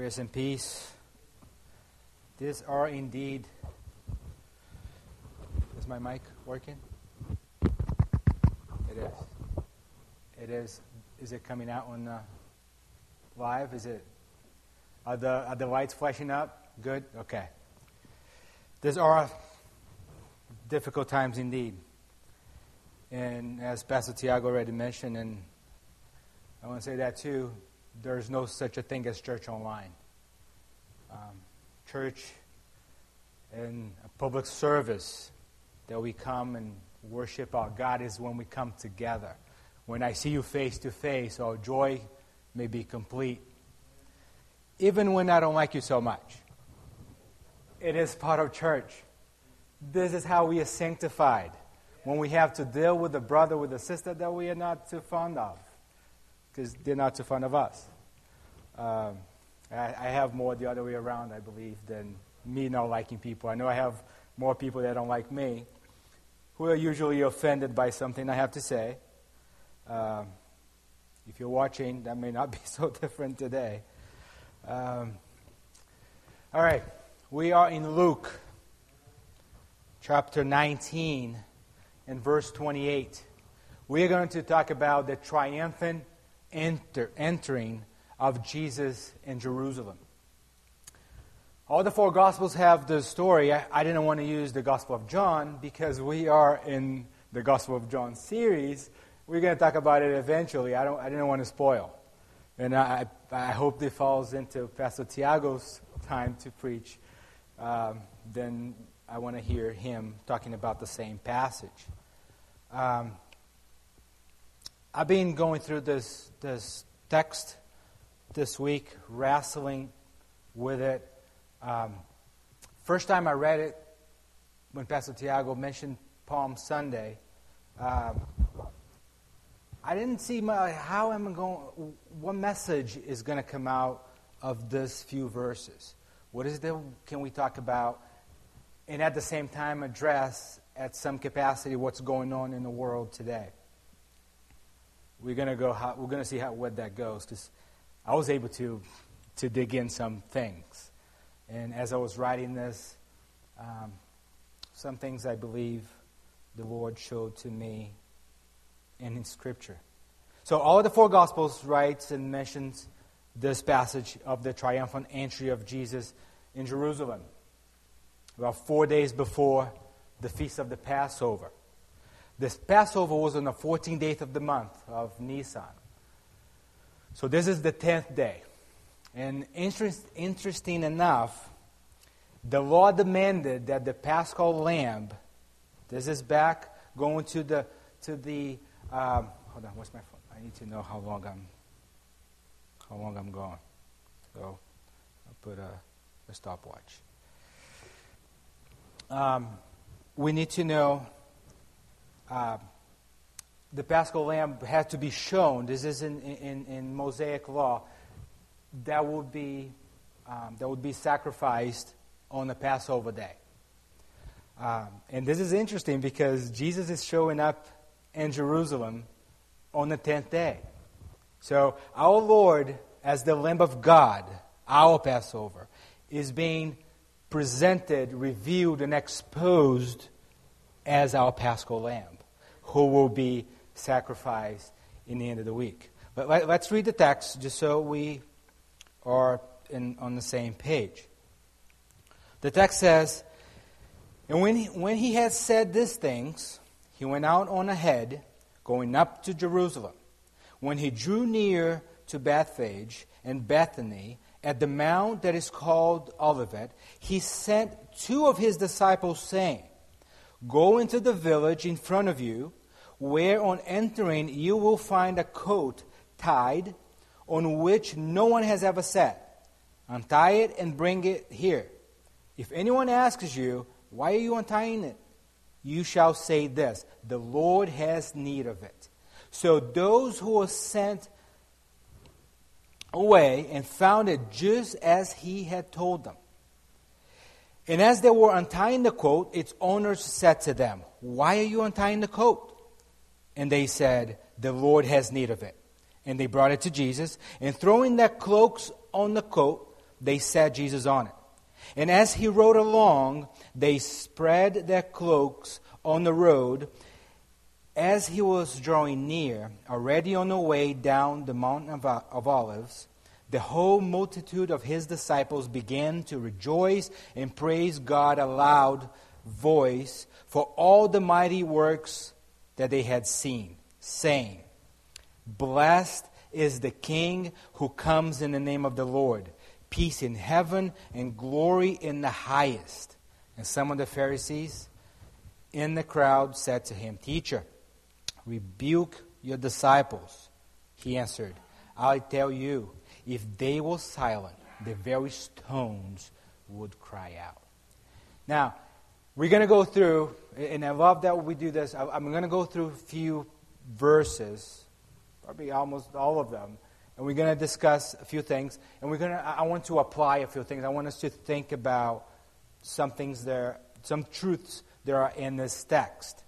Grace and peace. These are indeed. Is my mic working? It is. It is. Is it coming out on uh, live? Is it? Are the are the lights flashing up? Good. Okay. These are difficult times indeed, and as Pastor Tiago already mentioned, and I want to say that too there's no such a thing as church online. Um, church and a public service that we come and worship our God is when we come together. When I see you face to face, our joy may be complete. Even when I don't like you so much, it is part of church. This is how we are sanctified. When we have to deal with a brother, with a sister that we are not too fond of because they're not too fond of us. Um, I, I, have more the other way around, I believe, than me not liking people. I know I have more people that don't like me, who are usually offended by something I have to say. Um, if you're watching, that may not be so different today. Um, all right, we are in Luke chapter 19 and verse 28. We are going to talk about the triumphant enter, entering of Jesus in Jerusalem. All the four Gospels have the story. I, I, didn't want to use the Gospel of John because we are in the Gospel of John series. We're going to talk about it eventually. I, don't, I didn't want to spoil. And I, I hope it falls into Pastor Tiago's time to preach. Um, then I want to hear him talking about the same passage. Um, I've been going through this, this text this week, wrestling with it. Um, first time I read it, when Pastor Tiago mentioned Palm Sunday, um, I didn't see my, how am I going, what message is going to come out of this few verses? What is the, can we talk about? And at the same time, address at some capacity what's going on in the world today we're gonna go. How, we're gonna see how where that goes because I was able to to dig in some things, and as I was writing this, um, some things I believe the Lord showed to me in His Scripture. So all of the four Gospels writes and mentions this passage of the triumphant entry of Jesus in Jerusalem, about four days before the feast of the Passover. This Passover was on the 14th day of the month of Nisan. So this is the 10th day. And interest, interesting enough, the law demanded that the paschal lamb, this is back going to the, to the um, hold on, what's my phone? I need to know how long I'm, how long I'm going. So I'll put a, a stopwatch. Um, we need to know uh, the paschal lamb had to be shown. This is in, in, in Mosaic law. That would be um, that would be sacrificed on the Passover day. Um, and this is interesting because Jesus is showing up in Jerusalem on the tenth day. So our Lord, as the Lamb of God, our Passover, is being presented, revealed, and exposed as our Paschal Lamb who will be sacrificed in the end of the week. But let, us read the text just so we are in, on the same page. The text says, And when he, when he had said these things, he went out on ahead, going up to Jerusalem. When he drew near to Bethphage and Bethany, at the mount that is called Olivet, he sent two of his disciples, saying, Go into the village in front of you where on entering you will find a coat tied on which no one has ever sat. Untie it and bring it here. If anyone asks you, Why are you untying it? you shall say this The Lord has need of it. So those who were sent away and found it just as he had told them. And as they were untying the coat, its owners said to them, Why are you untying the coat? And they said, The Lord has need of it. And they brought it to Jesus, and throwing their cloaks on the coat, they set Jesus on it. And as he rode along, they spread their cloaks on the road. As he was drawing near, already on the way down the mountain of, Olives, the whole multitude of his disciples began to rejoice and praise God a loud voice for all the mighty works that they had seen, saying, Blessed is the King who comes in the name of the Lord. Peace in heaven and glory in the highest. And some of the Pharisees in the crowd said to him, Teacher, rebuke your disciples. He answered, I tell you, if they were silent, the very stones would cry out. Now, we're going to go through, and I love that we do this. I'm going to go through a few verses probably almost all of them. And we're going to discuss a few things. And we're going to, I want to apply a few things. I want us to think about some things there, some truths there are in this text.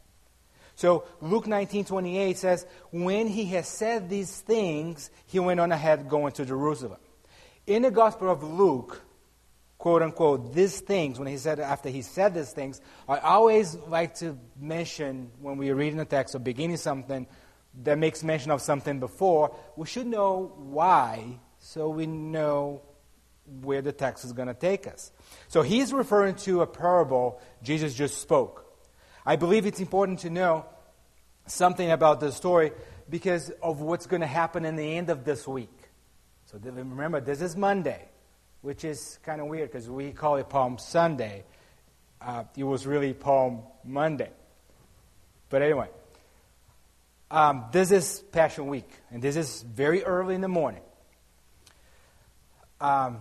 So Luke 19, 28 says, When he has said these things, he went on ahead going to Jerusalem. In the Gospel of Luke, quote unquote, these things, when he said, after he said these things, I always like to mention when we're reading the text or beginning something, that makes mention of something before, we should know why so we know where the text is going to take us. So he's referring to a parable Jesus just spoke. I believe it's important to know something about this story because of what's going to happen in the end of this week. So remember, this is Monday, which is kind of weird because we call it Palm Sunday. Uh, it was really Palm Monday. But anyway, um, this is Passion Week, and this is very early in the morning. Um,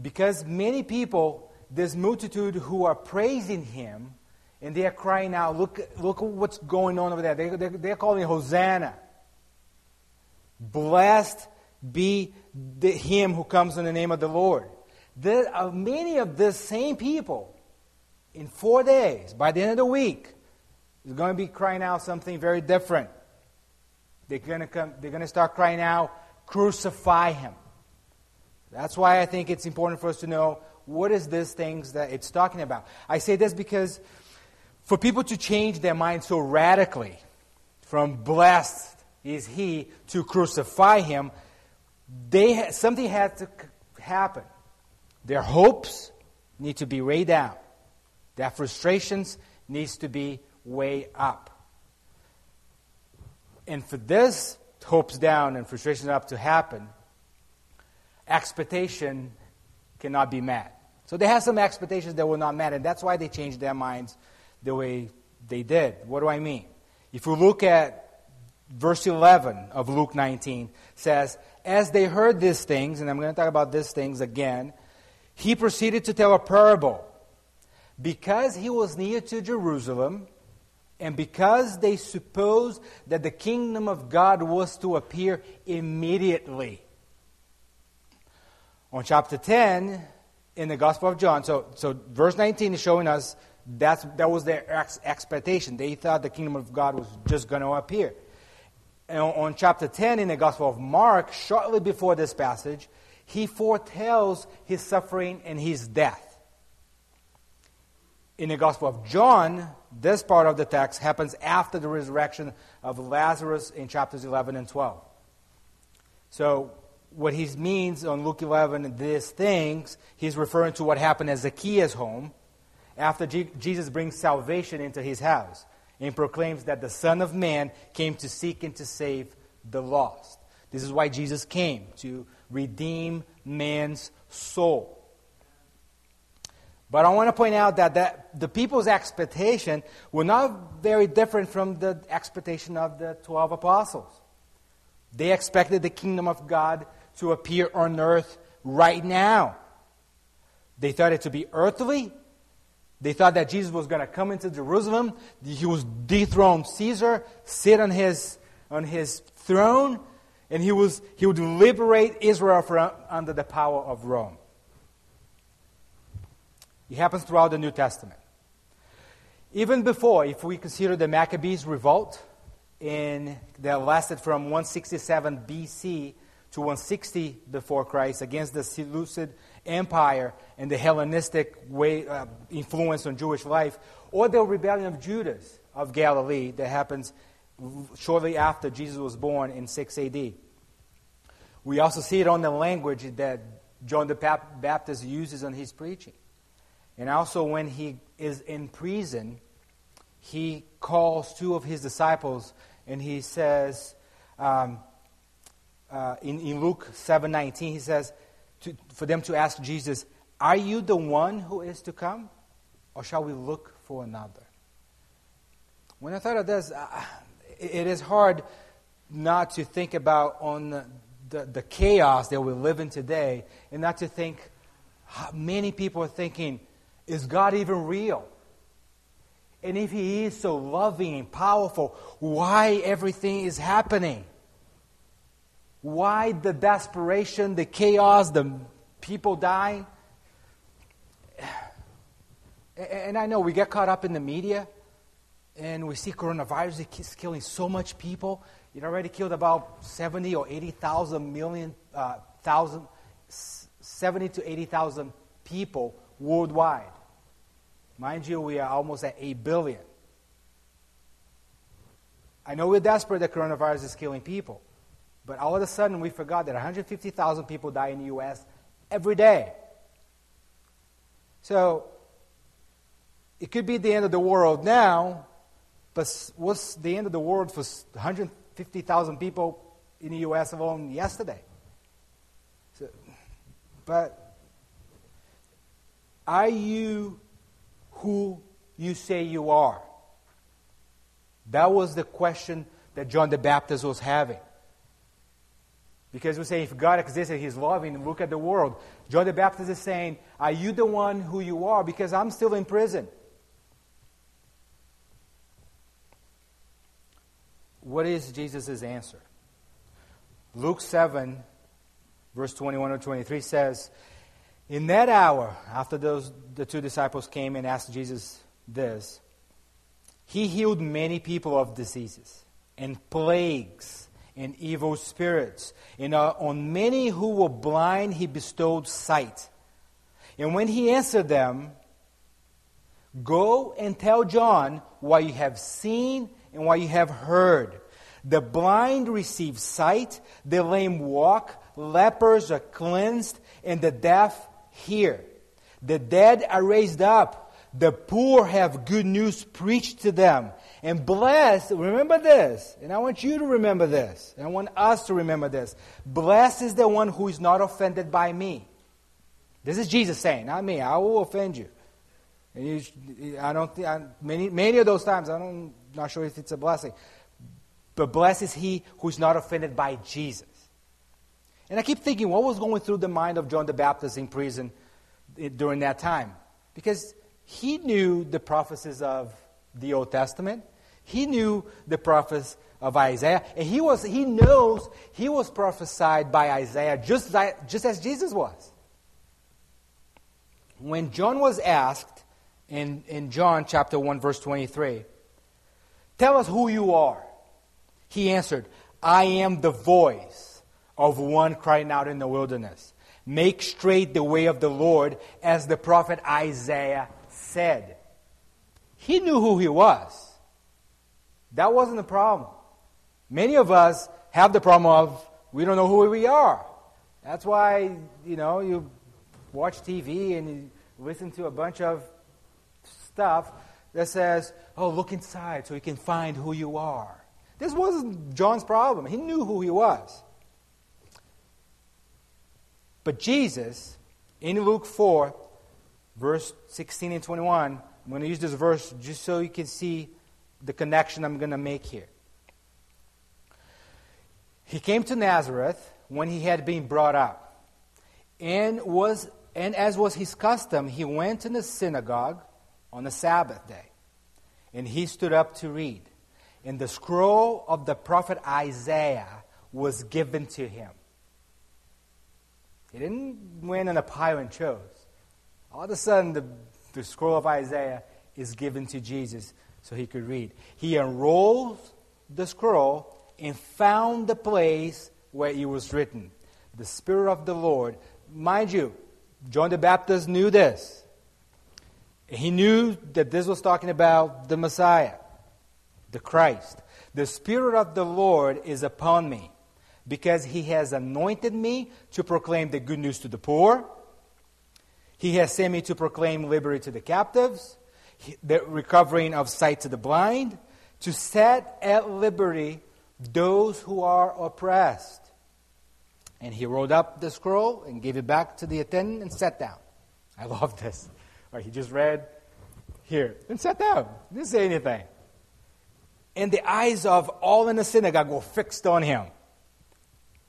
because many people, this multitude who are praising him, and they are crying out, look, look what's going on over there. They, they, they're calling Hosanna. Blessed be the, him who comes in the name of the Lord. There are uh, many of the same people in four days, by the end of the week, is going to be crying out something very different. They're going to come, they're going to start crying out, crucify him. That's why I think it's important for us to know what is this things that it's talking about. I say this because for people to change their mind so radically from blessed is he to crucify him, they ha- something had to c- happen. Their hopes need to be way down. Their frustrations needs to be way up. And for this hopes down and frustrations up to happen, expectation cannot be met. So they have some expectations that were not met, and that's why they changed their minds the way they did. What do I mean? If we look at verse 11 of Luke 19, says, As they heard these things, and I'm going to talk about these things again, he proceeded to tell a parable. Because he was near to Jerusalem, and because they supposed that the kingdom of God was to appear immediately. On chapter 10 in the Gospel of John, so, so verse 19 is showing us that's, that was their ex- expectation. They thought the kingdom of God was just going to appear. On, chapter 10 in the Gospel of Mark, shortly before this passage, he foretells his suffering and his death. In the Gospel of John, this part of the text happens after the resurrection of Lazarus in chapters 11 and 12. So, what he means on Luke 11, these things, he's referring to what happened at Zacchaeus' home after Jesus brings salvation into his house and proclaims that the Son of Man came to seek and to save the lost. This is why Jesus came, to redeem man's soul. But I want to point out that, that the people's expectation were not very different from the expectation of the 12 apostles. They expected the kingdom of God to appear on earth right now. They thought it to be earthly. They thought that Jesus was going to come into Jerusalem. He was dethrone Caesar, sit on his, on his throne, and he, was, he would liberate Israel from under the power of Rome. It happens throughout the New Testament. Even before, if we consider the Maccabees revolt in, that lasted from 167 BC to 160 before Christ against the Seleucid Empire and the Hellenistic way, uh, influence on Jewish life, or the rebellion of Judas of Galilee that happens shortly after Jesus was born in 6 AD. We also see it on the language that John the Baptist uses in his preaching. And also when he is in prison, he calls two of his disciples and he says, um, uh, in, in Luke 7.19, he says to, for them to ask Jesus, are you the one who is to come? Or shall we look for another? When I thought of this, uh, it is hard not to think about on the, the, the chaos that we live in today and not to think how many people are thinking, is God even real? And if He is so loving and powerful, why everything is happening? Why the desperation, the chaos, the people dying? And I know we get caught up in the media and we see coronavirus is killing so much people. It already killed about 70 or 80,000 million, uh, thousand, 70 to 80,000 people worldwide. Mind you, we are almost at 8 billion. I know we're desperate that coronavirus is killing people, but all of a sudden we forgot that 150,000 people die in the U.S. every day. So, it could be the end of the world now, but what's the end of the world for 150,000 people in the U.S. alone yesterday? So, but are you who you say you are? That was the question that John the Baptist was having. Because we say if God exists and He's loving, look at the world. John the Baptist is saying, Are you the one who you are? Because I'm still in prison. What is Jesus' answer? Luke 7, verse 21 or 23 says, In that hour, after those, the two disciples came and asked Jesus this, he healed many people of diseases and plagues and evil spirits. And uh, on many who were blind, he bestowed sight. And when he answered them, Go and tell John what you have seen and what you have heard. The blind receive sight, the lame walk, lepers are cleansed, and the deaf hear. The dead are raised up, the poor have good news preached to them. And blessed, remember this, and I want you to remember this, and I want us to remember this. Blessed is the one who is not offended by me. This is Jesus saying, not me. I will offend you. And you, I don't think, many, many of those times, I don't, not sure if it's a blessing. But blessed is he who's not offended by Jesus. And I keep thinking, what was going through the mind of John the Baptist in prison eh, during that time? Because he knew the prophecies of the Old Testament. He knew the prophets of Isaiah. And he, was, he knows he was prophesied by Isaiah just, like, just as Jesus was. When John was asked in, in John chapter 1, verse 23, Tell us who you are. He answered, I am the voice of one crying out in the wilderness. Make straight the way of the Lord, as the prophet Isaiah said. He knew who he was. That wasn't the problem. Many of us have the problem of we don't know who we are. That's why, you know, you watch TV and you listen to a bunch of stuff that says, oh, look inside so you can find who you are. This wasn't John's problem. He knew who he was. But Jesus, in Luke 4, verse 16 and 21, I'm going to use this verse just so you can see the connection I'm going to make here. He came to Nazareth when he had been brought up. And, was, and as was his custom, he went in the synagogue on the Sabbath day. And he stood up to read. And the scroll of the prophet Isaiah was given to him. He didn't win on a pile and chose. All of a sudden, the the scroll of Isaiah is given to Jesus so he could read. He unrolled the scroll and found the place where it was written the Spirit of the Lord. Mind you, John the Baptist knew this. He knew that this was talking about the Messiah, the Christ. The Spirit of the Lord is upon me because he has anointed me to proclaim the good news to the poor. He has sent me to proclaim liberty to the captives, the recovering of sight to the blind, to set at liberty those who are oppressed. And he rolled up the scroll and gave it back to the attendant and sat down. I love this. Right, he just read here and sat down. Didn't say anything. And the eyes of all in the synagogue were fixed on him.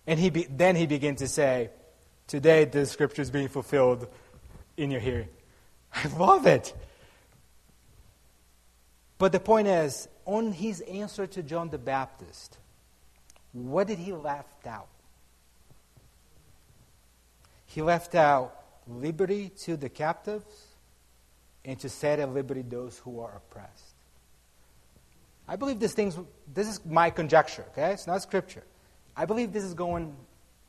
And he be, then he began to say, Today the scripture is being fulfilled in your hearing. I love it. But the point is, on his answer to John the Baptist, what did he left out? He left out liberty to the captives and to set at liberty those who are oppressed. I believe these things, this is my conjecture, okay? It's not scripture. I believe this is going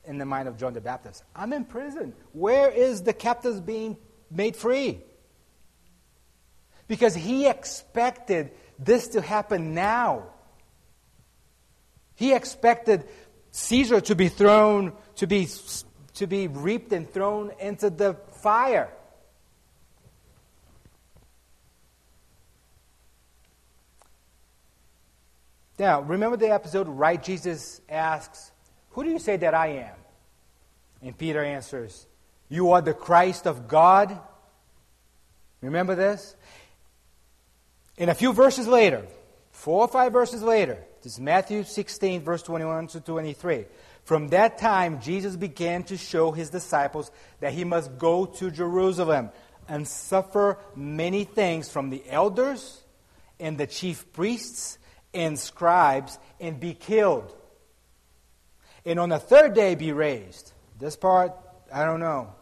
in the mind of John the Baptist. I'm in prison. Where is the captives being made free? Because he expected this to happen now. He expected Caesar to be thrown, to be, to be reaped and thrown into the fire. Now, remember the episode, right? Jesus asks, Who do you say that I am? And Peter answers, You are the Christ of God. Remember this? In a few verses later, four or five verses later, this is Matthew 16, verse 21 to 23. From that time, Jesus began to show his disciples that he must go to Jerusalem and suffer many things from the elders and the chief priests and scribes and be killed. And on the third day be raised. This part, I don't know.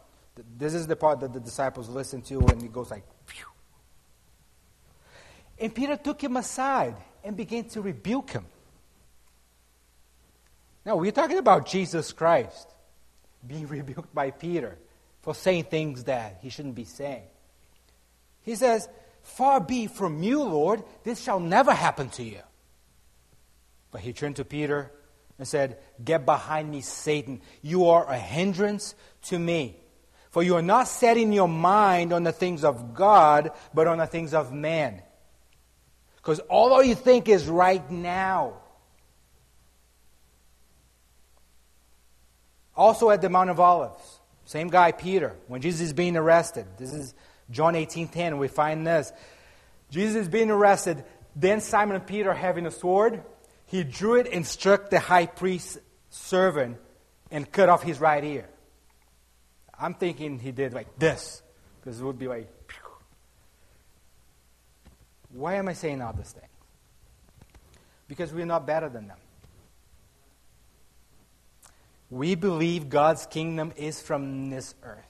This is the part that the disciples listen to and it goes like, Phew. And Peter took him aside and began to rebuke him. Now, we're talking about Jesus Christ being rebuked by Peter for saying things that he shouldn't be saying. He says, Far be from you, Lord, this shall never happen to you. But he turned to Peter and said, Get behind me, Satan. You are a hindrance to me. For you are not setting your mind on the things of God, but on the things of man. Because all you think is right now. Also at the Mount of Olives, same guy, Peter, when Jesus is being arrested. This is John 18:10. We find this. Jesus is being arrested. Then Simon and Peter having a sword he drew it and struck the high priest's servant and cut off his right ear. I'm thinking he did like this, because it would be like, Pew. why am I saying all these things? Because we're not better than them. We believe God's kingdom is from this earth.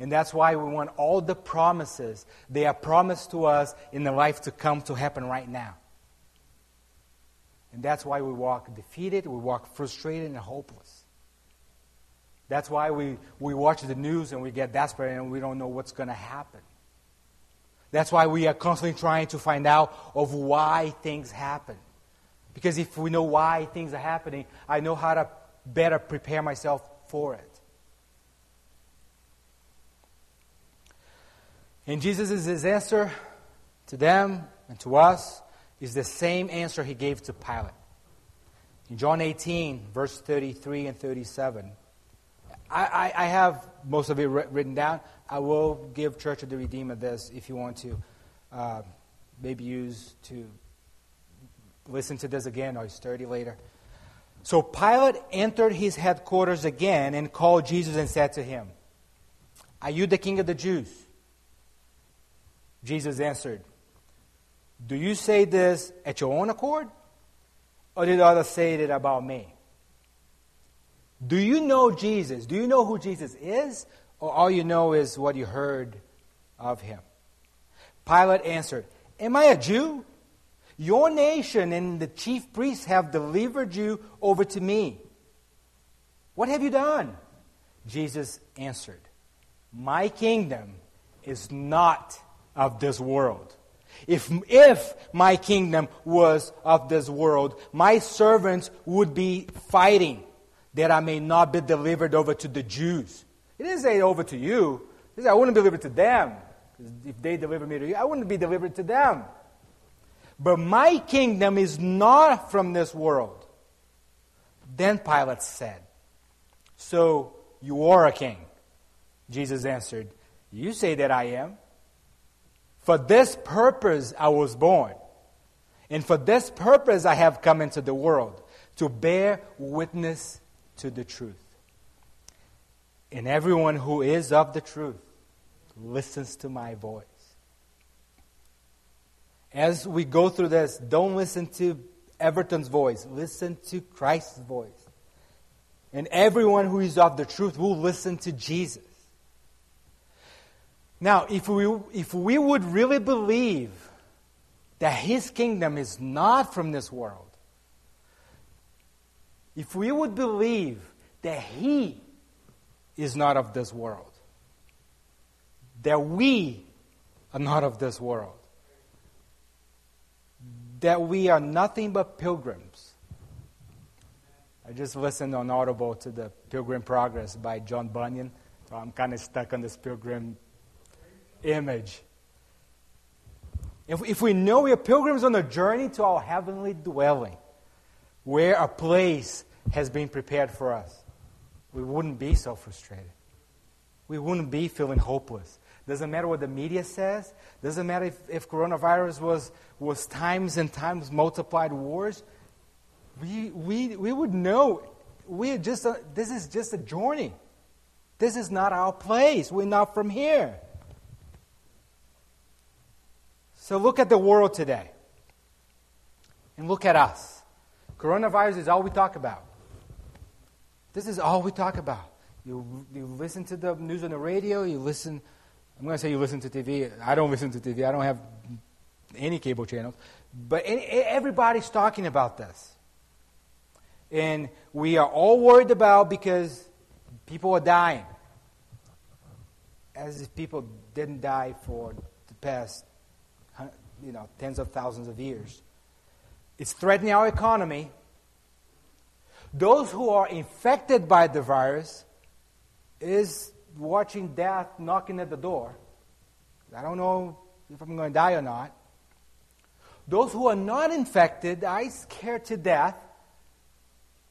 And that's why we want all the promises they are promised to us in the life to come to happen right now. And that's why we walk defeated, we walk frustrated and hopeless. That's why we, we watch the news and we get desperate and we don't know what's going to happen. That's why we are constantly trying to find out of why things happen. Because if we know why things are happening, I know how to better prepare myself for it. And Jesus' answer to them and to us is the same answer he gave to Pilate. In John 18, verse 33 and 37, I, I, I have most of it written down. I will give Church of the Redeemer this if you want to uh, maybe use to listen to this again or study later. So Pilate entered his headquarters again and called Jesus and said to him, Are you the king of the Jews? Jesus answered, do you say this at your own accord? Or did others say it about me? Do you know Jesus? Do you know who Jesus is? Or all you know is what you heard of him? Pilate answered, Am I a Jew? Your nation and the chief priests have delivered you over to me. What have you done? Jesus answered, My kingdom is not of this world. If, if my kingdom was of this world, my servants would be fighting that I may not be delivered over to the Jews. It didn't say over to you. It said I wouldn't be delivered to them. If they deliver me to you, I wouldn't be delivered to them. But my kingdom is not from this world. Then Pilate said, So you are a king. Jesus answered, You say that I am. For this purpose I was born, and for this purpose I have come into the world, to bear witness to the truth. And everyone who is of the truth listens to my voice. As we go through this, don't listen to Everton's voice, listen to Christ's voice. And everyone who is of the truth will listen to Jesus. Now, if we, if we would really believe that his kingdom is not from this world, if we would believe that he is not of this world, that we are not of this world, that we are nothing but pilgrims. I just listened on Audible to the Pilgrim Progress by John Bunyan, so I'm kind of stuck on this pilgrim image. If, if we know we are pilgrims on a journey to our heavenly dwelling, where a place has been prepared for us, we wouldn't be so frustrated. We wouldn't be feeling hopeless. Doesn't matter what the media says. Doesn't matter if, if coronavirus was, was times and times multiplied wars. We, we, we would know we just a, this is just a journey. This is not our place. We're not from here. So look at the world today. And look at us. Coronavirus is all we talk about. This is all we talk about. You, you listen to the news on the radio, you listen, I'm going to say you listen to TV. I don't listen to TV, I don't have any cable channels. But any, everybody's talking about this. And we are all worried about because people are dying. As if people didn't die for the past you know, tens of thousands of years. It's threatening our economy. Those who are infected by the virus is watching death knocking at the door. I don't know if I'm going to die or not. Those who are not infected are scared to death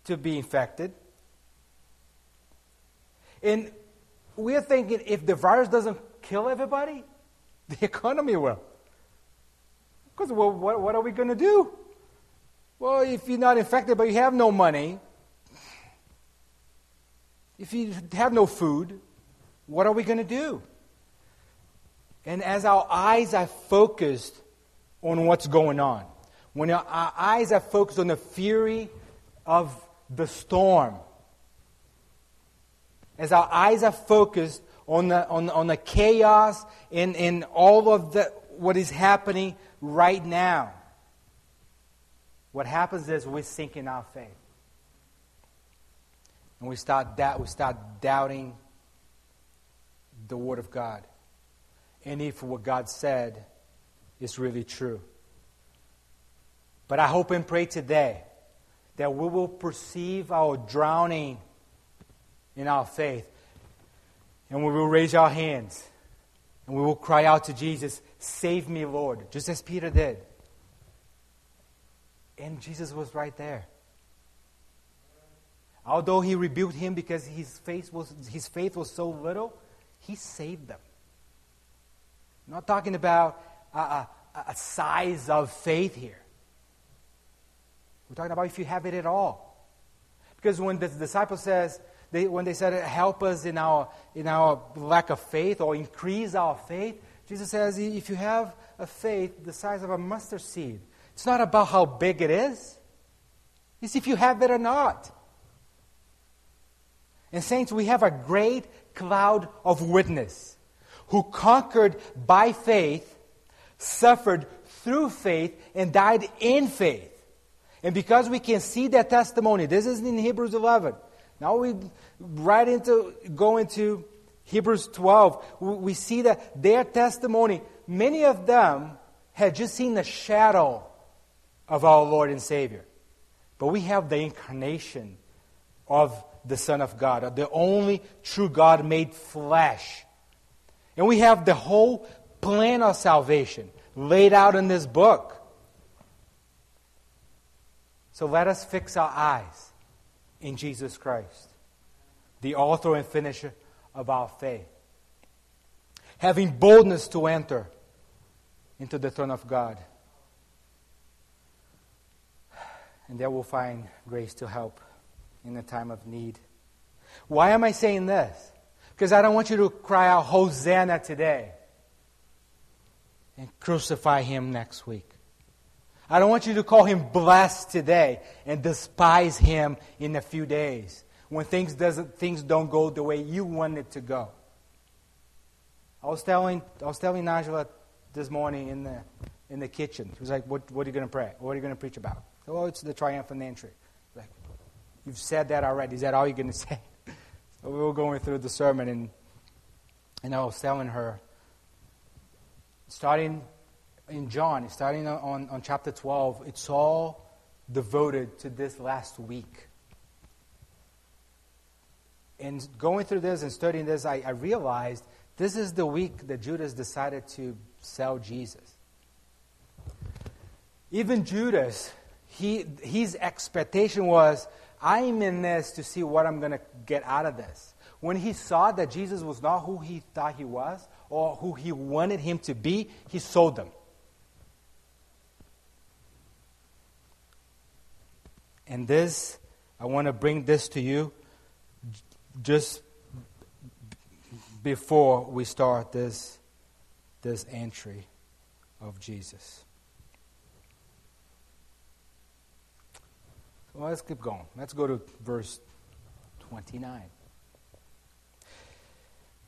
to be infected. And we're thinking if the virus doesn't kill everybody, the economy will. Because, well, what, what are we going to do? Well, if you're not infected but you have no money, if you have no food, what are we going to do? And as our eyes are focused on what's going on, when our eyes are focused on the fury of the storm, as our eyes are focused on the, on, on the chaos and, and all of the, what is happening right now. What happens is we sink in our faith. And we start, doubt, we start doubting the Word of God. And if what God said is really true. But I hope and pray today that we will perceive our drowning in our faith. And we will raise our hands and we will cry out to Jesus, Save me, Lord, just as Peter did. And Jesus was right there. Although he rebuked him because his faith was, his faith was so little, he saved them. Not talking about a, a, a size of faith here. We're talking about if you have it at all. Because when the disciple says, they, when they said, help us in our, in our lack of faith or increase our faith, Jesus says, if you have a faith the size of a mustard seed, it's not about how big it is, it's if you have it or not. And, saints, we have a great cloud of witness who conquered by faith, suffered through faith, and died in faith. And because we can see that testimony, this is in Hebrews 11. Now we right into go into Hebrews 12. We see that their testimony, many of them had just seen the shadow of our Lord and Savior. But we have the incarnation of the Son of God, the only true God made flesh. And we have the whole plan of salvation laid out in this book. So let us fix our eyes in Jesus Christ, the author and finisher of our faith. Having boldness to enter into the throne of God. And there we'll find grace to help in the time of need. Why am I saying this? Because I don't want you to cry out, Hosanna today, and crucify him next week. I don't want you to call him blessed today and despise him in a few days when things, doesn't, things don't go the way you want it to go. I was telling, I was telling Angela this morning in the, in the kitchen. She was like, what, what are you going to pray? What are you going to preach about? Oh, it's the triumphant entry. Like, you've said that already. Is that all you're going to say? so we were going through the sermon, and, and I was telling her, starting in John, starting on, on chapter 12, it's all devoted to this last week. And going through this and studying this, I, I realized this is the week that Judas decided to sell Jesus. Even Judas he, his expectation was, I'm in this to see what I'm going to get out of this. When he saw that Jesus was not who he thought he was or who he wanted him to be, he sold them. And this, I want to bring this to you just before we start this, this entry of Jesus. Well, let's keep going. Let's go to verse 29.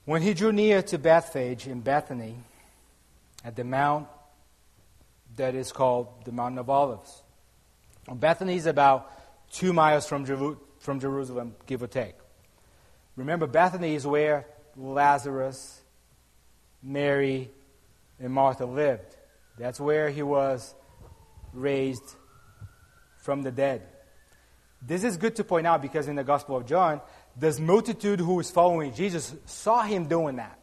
When he drew near to Bethphage in Bethany, at the mount that is called the Mountain of Olives. Bethany is about two miles from, Jer- from Jerusalem, give or take. Remember, Bethany is where Lazarus, Mary, and Martha lived. That's where he was raised from the dead. This is good to point out because in the Gospel of John, this multitude who was following Jesus saw him doing that,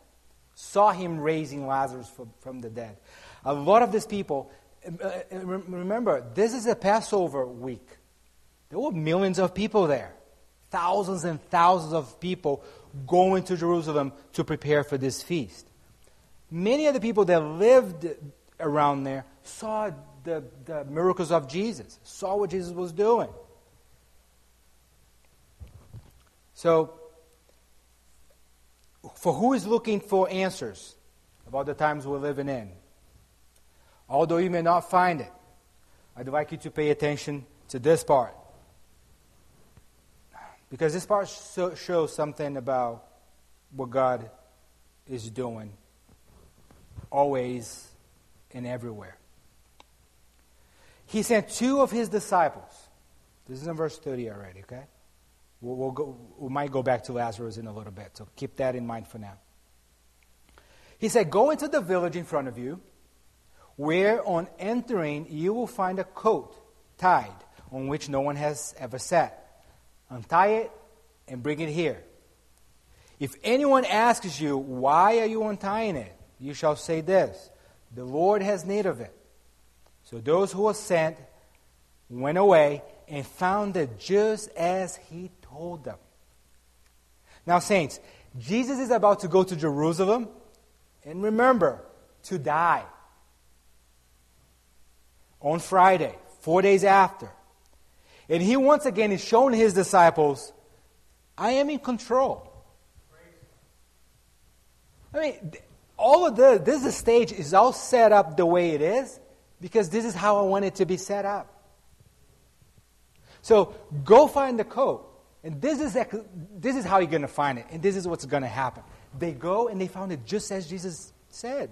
saw him raising Lazarus from, from the dead. A lot of these people, uh, uh, remember, this is a Passover week. There were millions of people there, thousands and thousands of people going to Jerusalem to prepare for this feast. Many of the people that lived around there saw the, the miracles of Jesus, saw what Jesus was doing. So, for who is looking for answers about the times we're living in? Although you may not find it, I'd like you to pay attention to this part. Because this part so, shows something about what God is doing, always and everywhere. He sent two of his disciples. This is in verse 30 already, okay? We'll, we'll go, we might go back to Lazarus in a little bit, so keep that in mind for now. He said, Go into the village in front of you, where on entering you will find a coat tied on which no one has ever sat. Untie it and bring it here. If anyone asks you, Why are you untying it? you shall say this The Lord has need of it. So those who were sent went away and found it just as he told them. Now, saints, Jesus is about to go to Jerusalem, and remember, to die. On Friday, four days after. And he once again is showing his disciples, I am in control. I mean, all of this, this stage is all set up the way it is because this is how I want it to be set up. So go find the coat. And this is, this is how you're going to find it. And this is what's going to happen. They go and they found it just as Jesus said.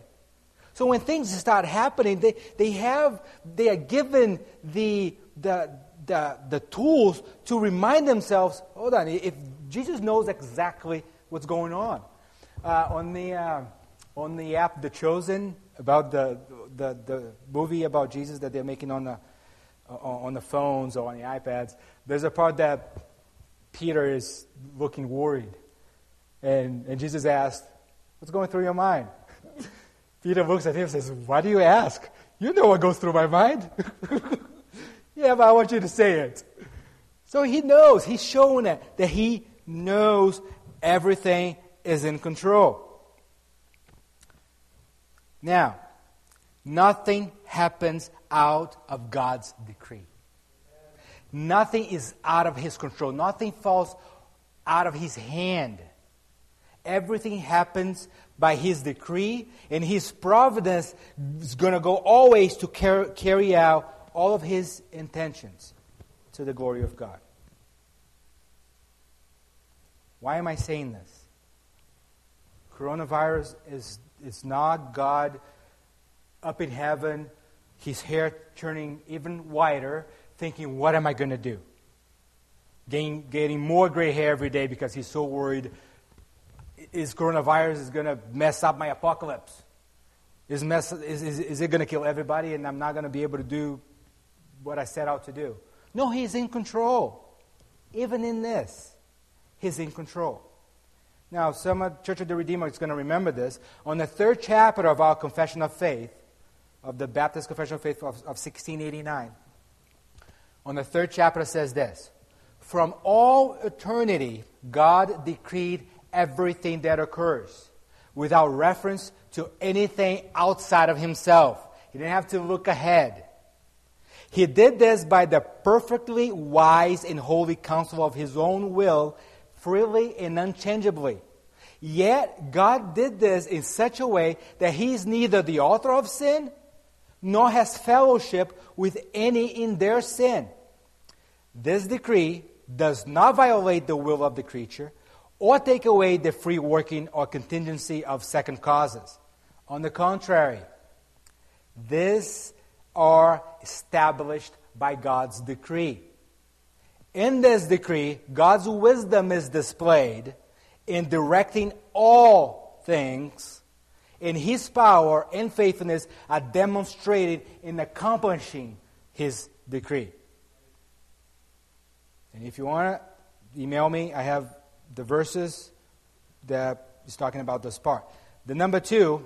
So when things start happening, they, they have they are given the, the, the, the tools to remind themselves, hold on, if Jesus knows exactly what's going on. Uh, on, the, uh, on the app The Chosen, about the, the, the movie about Jesus that they're making on the, on the phones or on the iPads, there's a part that Peter is looking worried. And, and Jesus asked, What's going through your mind? Peter looks at him and says, Why do you ask? You know what goes through my mind. yeah, but I want you to say it. So he knows, he's showing it, that he knows everything is in control. Now, nothing happens out of God's decree. Nothing is out of his control. Nothing falls out of his hand. Everything happens by his decree, and his providence is going to go always to carry out all of his intentions to the glory of God. Why am I saying this? Coronavirus is, is not God up in heaven, his hair turning even whiter, thinking, What am I going to do? Getting, getting more gray hair every day because he's so worried is coronavirus is going to mess up my apocalypse? Is, mess, is, is, is it going to kill everybody and I'm not going to be able to do what I set out to do? No, He's in control. Even in this, He's in control. Now, some of Church of the Redeemer is going to remember this. On the third chapter of our Confession of Faith, of the Baptist Confession of Faith of, of 1689, on the third chapter says this From all eternity, God decreed everything that occurs without reference to anything outside of himself. He didn't have to look ahead. He did this by the perfectly wise and holy counsel of his own will, freely and unchangeably. Yet, God did this in such a way that he is neither the author of sin nor has fellowship with any in their sin. This decree does not violate the will of the creature or take away the free working or contingency of second causes. On the contrary, these are established by God's decree. In this decree, God's wisdom is displayed in directing all things, and His power and faithfulness are demonstrated in accomplishing His decree. And if you want to email me, I have the verses that is talking about this part. The number two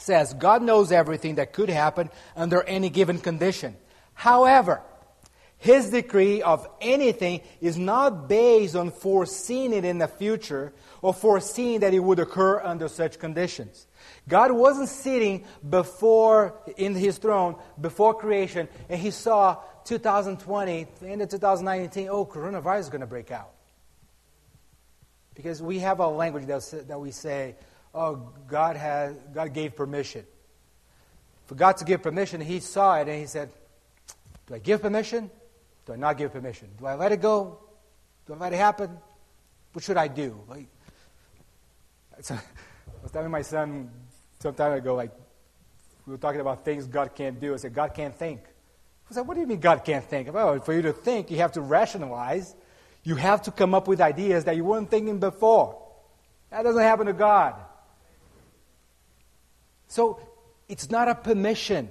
says God knows everything that could happen under any given condition. However, his decree of anything is not based on foreseeing it in the future or foreseeing that it would occur under such conditions. God wasn't sitting before in his throne before creation and he saw 2020, the end of 2019, oh, coronavirus is going to break out. Because we have a language that we say, oh, God, has, God gave permission. For God to give permission, He saw it and He said, Do I give permission? Do I not give permission? Do I let it go? Do I let it happen? What should I do? Like, I was telling my son some time ago, like, we were talking about things God can't do. I said, God can't think. I said, What do you mean God can't think? Well, for you to think, you have to rationalize. You have to come up with ideas that you weren't thinking before. That doesn't happen to God. So it's not a permission.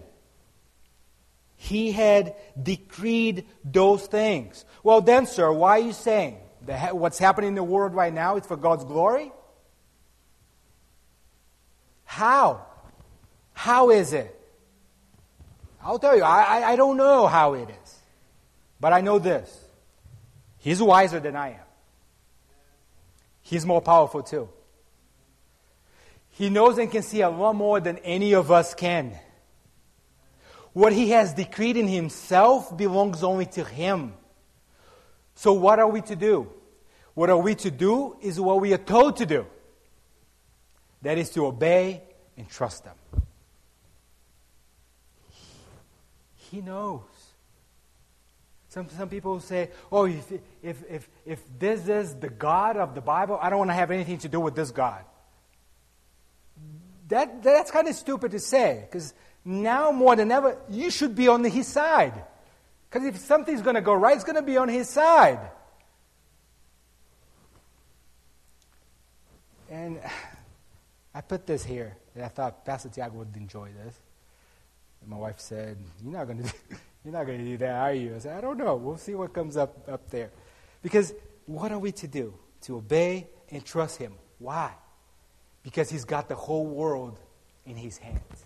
He had decreed those things. Well, then, sir, why are you saying that what's happening in the world right now is for God's glory? How? How is it? I'll tell you, I, I, I don't know how it is. But I know this He's wiser than I am. He's more powerful too. He knows and can see a lot more than any of us can. What he has decreed in himself belongs only to him. So, what are we to do? What are we to do is what we are told to do that is to obey and trust him. He knows. Some, some people say, oh, if, if, if, if this is the God of the Bible, I don't want to have anything to do with this God. That, that's kind of stupid to say because now more than ever, you should be on his side. Because if something's going to go right, it's going to be on his side. And I put this here, and I thought Pastor Tiago would enjoy this. And my wife said, "You're not going to, you're not going to do that, are you?" I said, "I don't know. We'll see what comes up up there." Because what are we to do? To obey and trust Him. Why? Because He's got the whole world in His hands.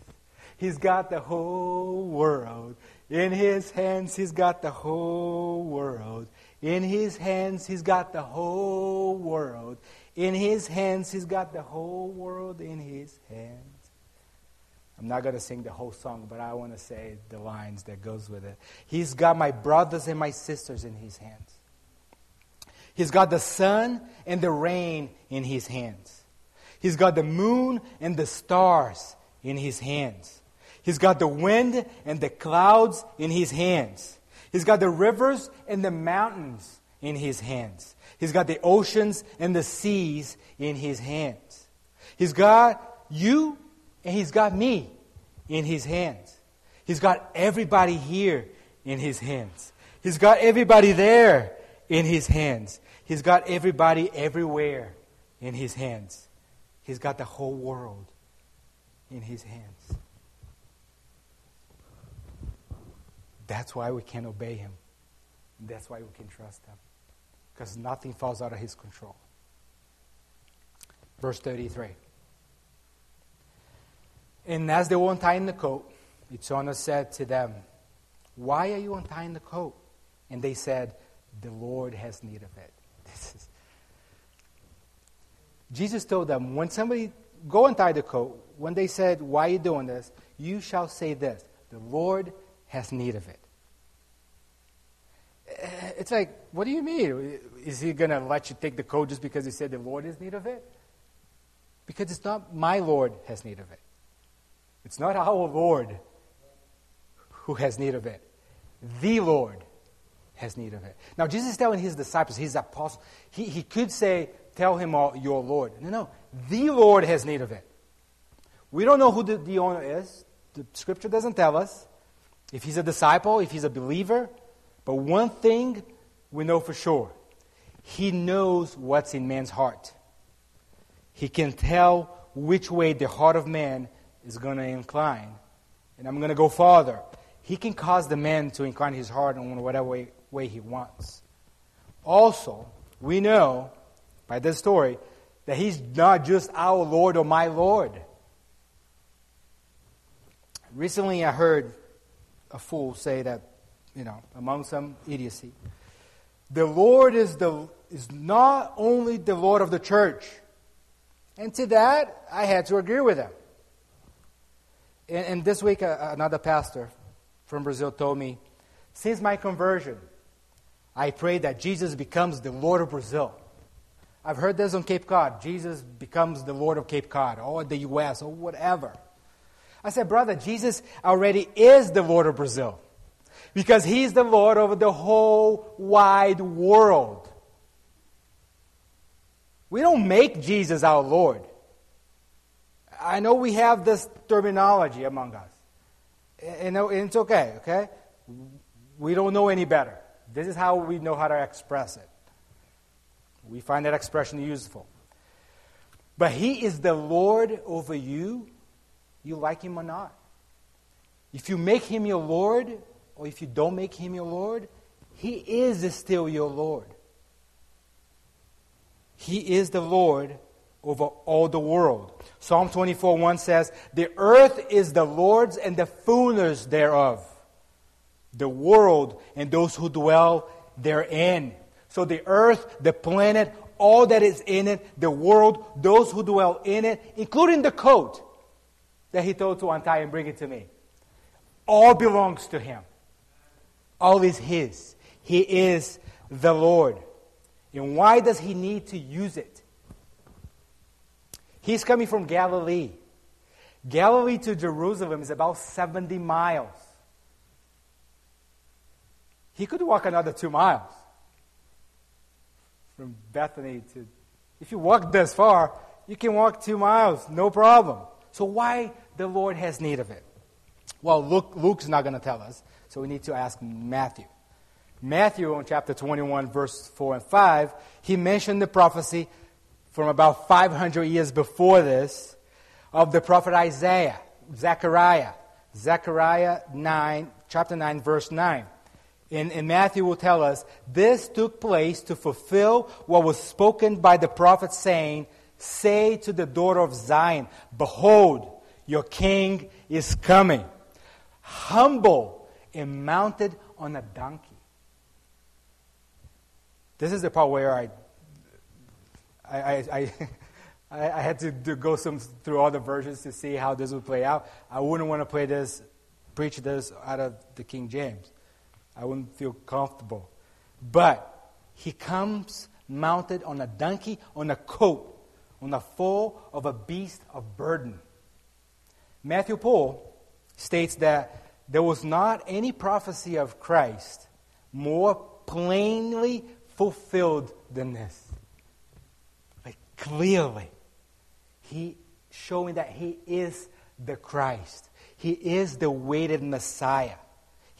He's got the whole world in His hands. He's got the whole world in His hands. He's got the whole world in his hands, he's got the whole world in his hands. I'm not going to sing the whole song, but I want to say the lines that goes with it. He's got my brothers and my sisters in his hands. He's got the sun and the rain in his hands. He's got the moon and the stars in his hands. He's got the wind and the clouds in his hands. He's got the rivers and the mountains in his hands. He's got the oceans and the seas in his hands. He's got you and he's got me in his hands. He's got everybody here in his hands. He's got everybody there in his hands. He's got everybody everywhere in his hands. He's got the whole world in his hands. That's why we can obey him. That's why we can trust him because nothing falls out of his control. Verse 33. And as they were untying the coat, its owners said to them, Why are you untying the coat? And they said, The Lord has need of it. Is... Jesus told them, When somebody go and tie the coat, when they said, Why are you doing this? You shall say this The Lord has need of it. Eh, it's like, what do you mean? Is he going to let you take the coat just because he said the Lord has need of it? Because it's not my Lord has need of it. It's not our Lord who has need of it. The Lord has need of it. Now, Jesus is telling his disciples, his apostles, he, he could say, Tell him all, your Lord. No, no. The Lord has need of it. We don't know who the, the owner is. The scripture doesn't tell us. If he's a disciple, if he's a believer, but one thing we know for sure He knows what's in man's heart. He can tell which way the heart of man is going to incline. And I'm going to go farther. He can cause the man to incline his heart in whatever way, way he wants. Also, we know by this story that he's not just our Lord or my Lord. Recently, I heard a fool say that you know, among some idiocy. The Lord is, the, is not only the Lord of the church. And to that, I had to agree with him. And, and this week, uh, another pastor from Brazil told me, since my conversion, I pray that Jesus becomes the Lord of Brazil. I've heard this on Cape Cod. Jesus becomes the Lord of Cape Cod or the U.S. or whatever. I said, brother, Jesus already is the Lord of Brazil because he's the Lord over the whole wide world. We don't make Jesus our Lord. I know we have this terminology among us. And it's okay, okay? We don't know any better. This is how we know how to express it. We find that expression useful. But He is the Lord over you, you like Him or not. If you make Him your Lord, or if you don't make him your Lord, he is still your Lord. He is the Lord over all the world. Psalm 24 1 says, The earth is the Lord's and the fullness thereof, the world and those who dwell therein. So the earth, the planet, all that is in it, the world, those who dwell in it, including the coat that he told to untie and bring it to me, all belongs to him. All is His. He is the Lord. And why does He need to use it? He's coming from Galilee. Galilee to Jerusalem is about 70 miles. He could walk another two miles from Bethany to. If you walk this far, you can walk two miles, no problem. So why the Lord has need of it? Well, Luke, Luke's not going to tell us, so we need to ask Matthew. Matthew, in chapter 21, verse 4 and 5, he mentioned the prophecy from about 500 years before this of the prophet Isaiah, Zechariah. Zechariah 9, chapter 9, verse 9. And, and Matthew will tell us this took place to fulfill what was spoken by the prophet, saying, Say to the daughter of Zion, Behold, your king is coming, humble and mounted on a donkey. This is the part where I, I, I, I, I had to, go some, through all the versions to see how this would play out. I wouldn't want to play this, preach this out of the King James. I wouldn't feel comfortable. But he comes mounted on a donkey, on a coat, on the foal of a beast of burden. Matthew Poole states that there was not any prophecy of Christ more plainly fulfilled than this. Like clearly, he showing that he is the Christ. He is the waited Messiah.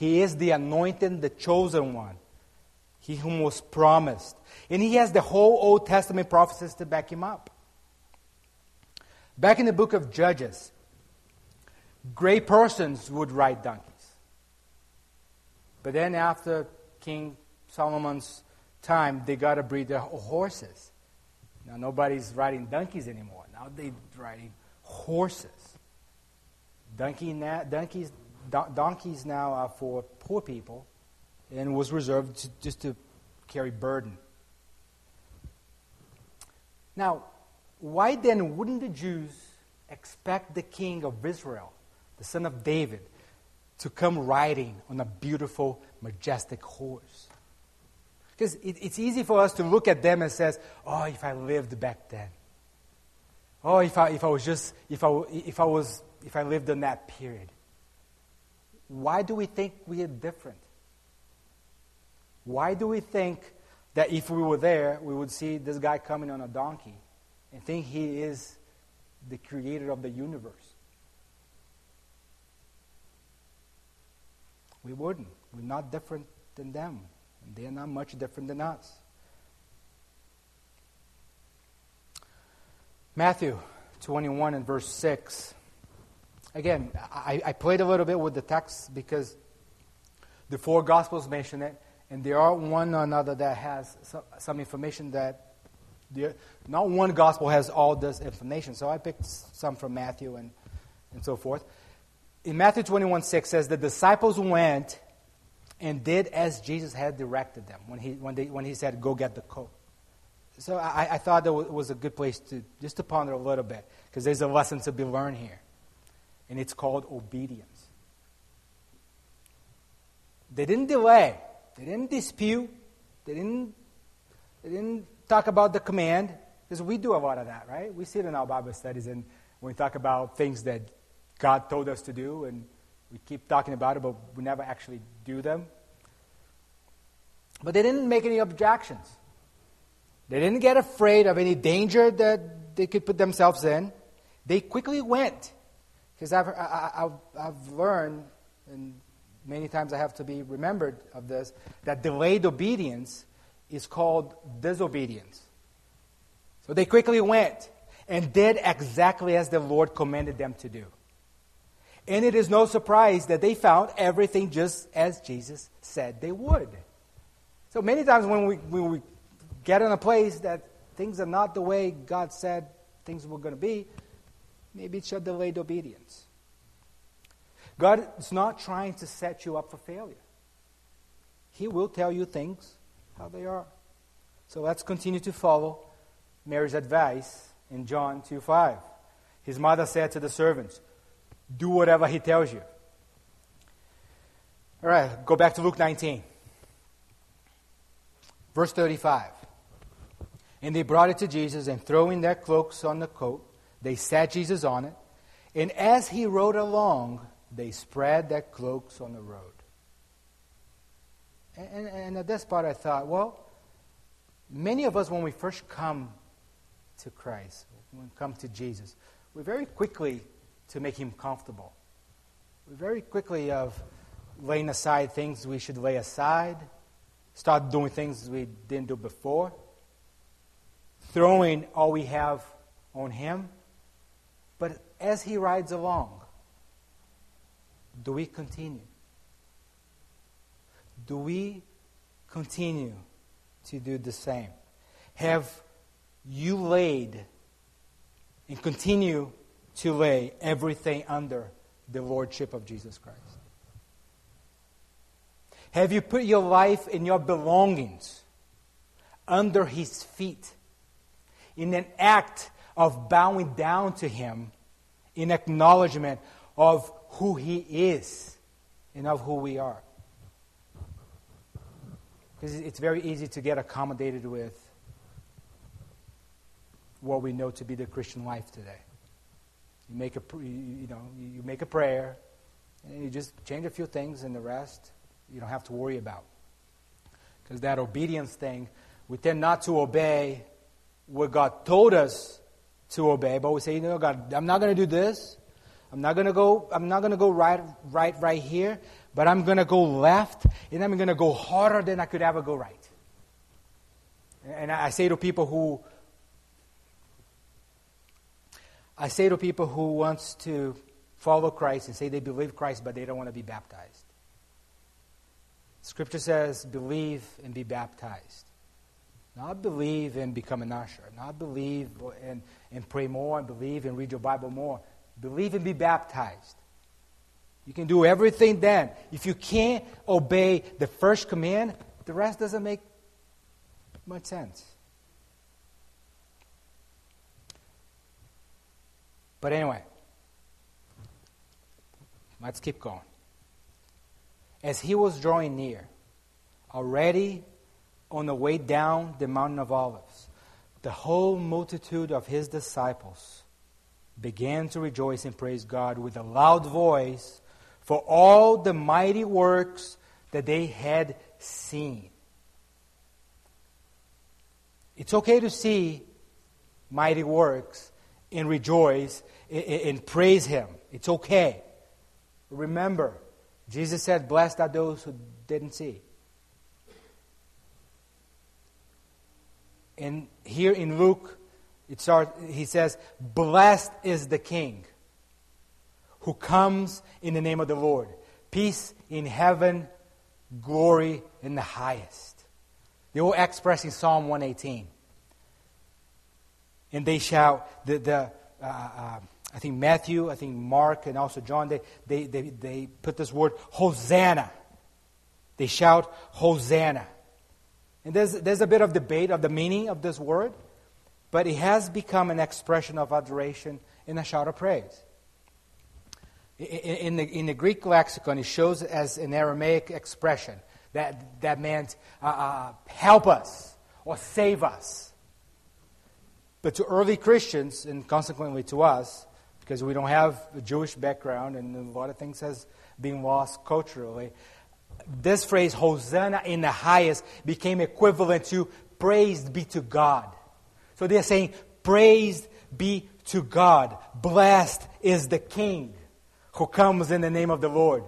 He is the anointed, the chosen one. He whom was promised. And he has the whole Old Testament prophecies to back him up. Back in the book of Judges, great persons would ride donkeys. But then after King Solomon's time, they got to breed their horses. Now nobody's riding donkeys anymore. Now they're riding horses. Donkey na- donkeys, donkeys now are for poor people and was reserved to, just to carry burden. Now, why then wouldn't the Jews expect the king of Israel, the son of David, to come riding on a beautiful, majestic horse? Because it, it's easy for us to look at them and says, "Oh, if I lived back then. Oh, if I, if I was just if I, if I was if I lived in that period." Why do we think we are different? Why do we think that if we were there, we would see this guy coming on a donkey and think he is the creator of the universe. We wouldn't. We're not different than them. And they're not much different than us. Matthew 21 and verse 6. Again, I, I played a little bit with the text because the four Gospels mention it, and there are one or another that has some, some information that not one gospel has all this information. So I picked some from Matthew and, and so forth. In Matthew 21 6 says, The disciples went and did as Jesus had directed them when he, when they, when he said, Go get the coat. So I, I thought that was a good place to just to ponder a little bit because there's a lesson to be learned here. And it's called obedience. They didn't delay, they didn't dispute, they didn't, they didn't talk about the command, because we do a lot of that, right? We see it in our Bible studies, and when we talk about things that God told us to do, and we keep talking about it, but we never actually do them. But they didn't make any objections. They didn't get afraid of any danger that they could put themselves in. They quickly went. Because I've, I've, I've learned, and many times I have to be remembered of this, that delayed obedience is called disobedience. So they quickly went and did exactly as the Lord commanded them to do. And it is no surprise that they found everything just as Jesus said they would. So many times when we, when we get in a place that things are not the way God said things were going to be, maybe it's your delayed obedience. God is not trying to set you up for failure. He will tell you things how they are. So let's continue to follow Mary's advice in John 2 5. His mother said to the servants, Do whatever he tells you. All right, go back to Luke 19. Verse 35. And they brought it to Jesus, and throwing their cloaks on the coat, they sat Jesus on it. And as he rode along, they spread their cloaks on the road. And, and, at this part, I thought, well, many of us, when we first come to Christ, when we come to Jesus, we very quickly to make him comfortable. We very quickly of laying aside things we should lay aside, start doing things we didn't do before, throwing all we have on him. But as he rides along, do we continue? Do we continue to do the same? Have you laid and continue to lay everything under the lordship of Jesus Christ? Have you put your life and your belongings under his feet in an act of bowing down to him in acknowledgement of who he is and of who we are? Because it's very easy to get accommodated with what we know to be the Christian life today. You make a, you know, you make a prayer, and you just change a few things, and the rest you don't have to worry about. Because that obedience thing, we tend not to obey what God told us to obey, but we say, you know, God, I'm not going to do this. I'm not going to go. I'm not going to go right, right, right here but I'm going to go left and I'm going to go harder than I could ever go right. And I say to people who I say to people who wants to follow Christ and say they believe Christ but they don't want to be baptized. Scripture says believe and be baptized. Not believe and become an usher. Not believe and, and pray more and believe and read your Bible more. Believe and be baptized. You can do everything then. If you can't obey the first command, the rest doesn't make much sense. But anyway, let's keep going. As he was drawing near, already on the way down the mountain of Olives, the whole multitude of his disciples began to rejoice and praise God with a loud voice for all the mighty works that they had seen. It's okay to see mighty works and rejoice and praise Him. It's okay. Remember, Jesus said, Blessed are those who didn't see. And here in Luke, it starts, he says, Blessed is the King who comes in the name of the Lord. Peace in heaven, glory in the highest. They all express in Psalm 118. And they shout, the, the, uh, uh, I think Matthew, I think Mark, and also John, they, they, they, they put this word, Hosanna. They shout, Hosanna. And there's, there's a bit of debate of the meaning of this word, but it has become an expression of adoration and a shout of praise. In the, in the Greek lexicon, it shows as an Aramaic expression that, that meant uh, uh, help us or save us. But to early Christians, and consequently to us, because we don't have a Jewish background and a lot of things has been lost culturally, this phrase, Hosanna in the highest, became equivalent to praised be to God. So they're saying, praised be to God. Blessed is the King who comes in the name of the Lord.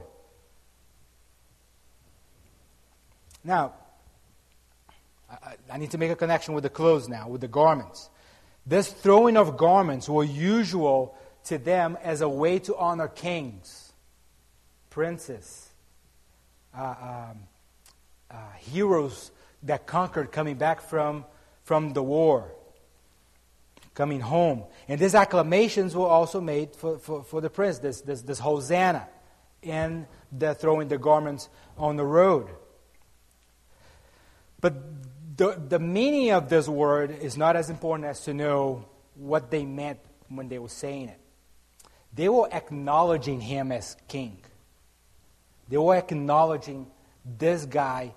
Now, I, need to make a connection with the clothes now, with the garments. This throwing of garments were usual to them as a way to honor kings, princes, uh, um, uh, heroes that conquered coming back from, from the war coming home. And these acclamations were also made for, for, for the prince, this, this, this Hosanna, and the throwing the garments on the road. But the, the meaning of this word is not as important as to know what they meant when they were saying it. They were acknowledging him as king. They were acknowledging this guy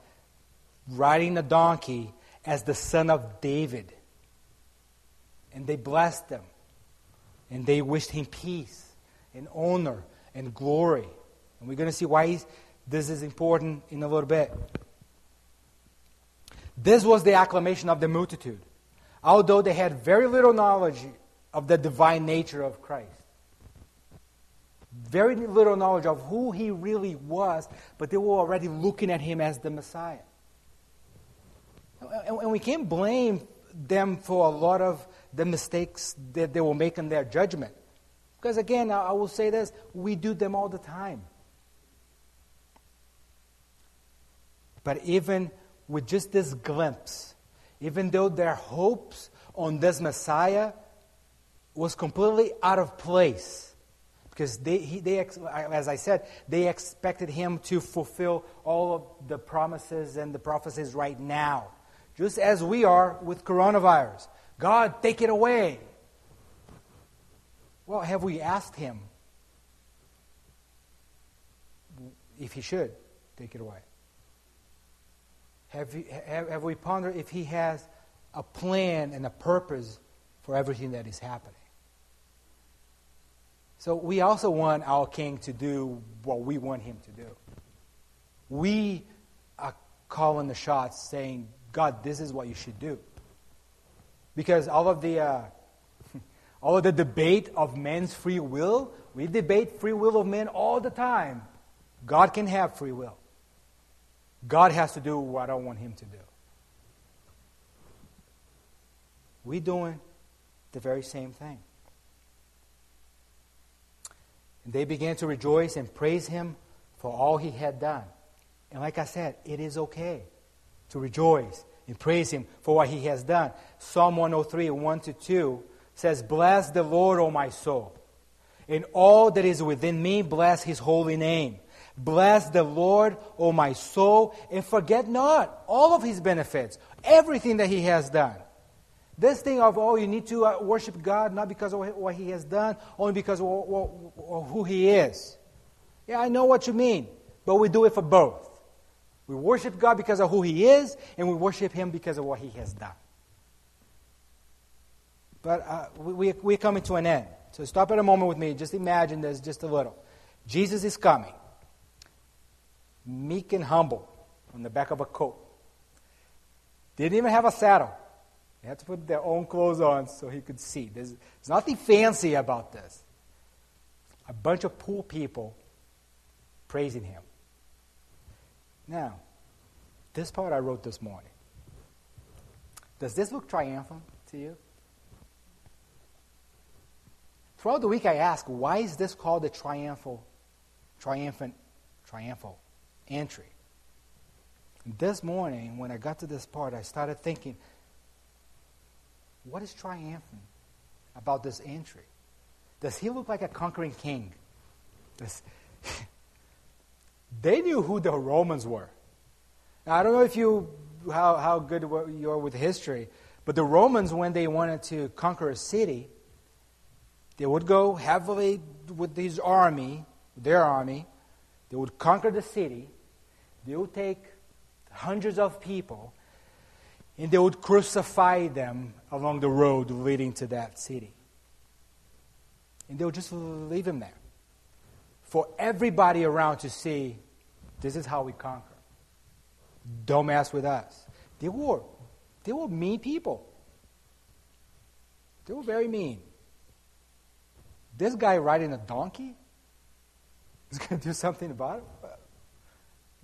riding a donkey as the son of David and they blessed him. And they wished him peace and honor and glory. And we're going to see why this is important in a little bit. This was the acclamation of the multitude, although they had very little knowledge of the divine nature of Christ. Very little knowledge of who he really was, but they were already looking at him as the Messiah. And we can't blame them for a lot of the mistakes that they will make in their judgment. Because again, I will say this we do them all the time. But even with just this glimpse, even though their hopes on this Messiah was completely out of place, because they, he, they, as I said, they expected him to fulfill all of the promises and the prophecies right now, just as we are with coronavirus. God, take it away. Well, have we asked him if he should take it away? Have, you, have, have we pondered if He has a plan and a purpose for everything that is happening? So we also want our King to do what we want Him to do. We are calling the shots, saying, God, this is what you should do. Because all of the uh, all of the debate of man's free will, we debate free will of men all the time. God can have free will. God has to do what I want him to do. We're doing the very same thing. And they began to rejoice and praise him for all he had done. And like I said, it is okay to rejoice and praise him for what he has done. Psalm 103, 1 to 2 says, Bless the Lord, O my soul, and all that is within me, bless his holy name. Bless the Lord, O my soul, and forget not all of his benefits, everything that he has done. This thing of, oh, you need to uh, worship God not because of what he has done, only because of, who he is. Yeah, I know what you mean, but we do it for both. We worship God because of who he is, and we worship him because of what he has done. But uh, we, we're coming to an end. So stop at a moment with me. Just imagine this just a little. Jesus is coming meek and humble on the back of a coat. Didn't even have a saddle. They had to put their own clothes on so he could see. There's, there's nothing fancy about this. A bunch of poor people praising him. Now, this part I wrote this morning. Does this look triumphant to you? Throughout the week, I ask, why is this called the triumphal, triumphant, triumphal? entry. This morning, when I got to this part, I started thinking, what is triumphant about this entry? Does he look like a conquering king? Does, they knew who the Romans were. Now, I don't know if you how, how good you are with history, but the Romans, when they wanted to conquer a city, they would go heavily with his army, their army. They would conquer the city, they would take hundreds of people and they would crucify them along the road leading to that city. And they would just leave them there for everybody around to see this is how we conquer. Don't mess with us. They were, they were mean people. They were very mean. This guy riding a donkey is going to do something about it?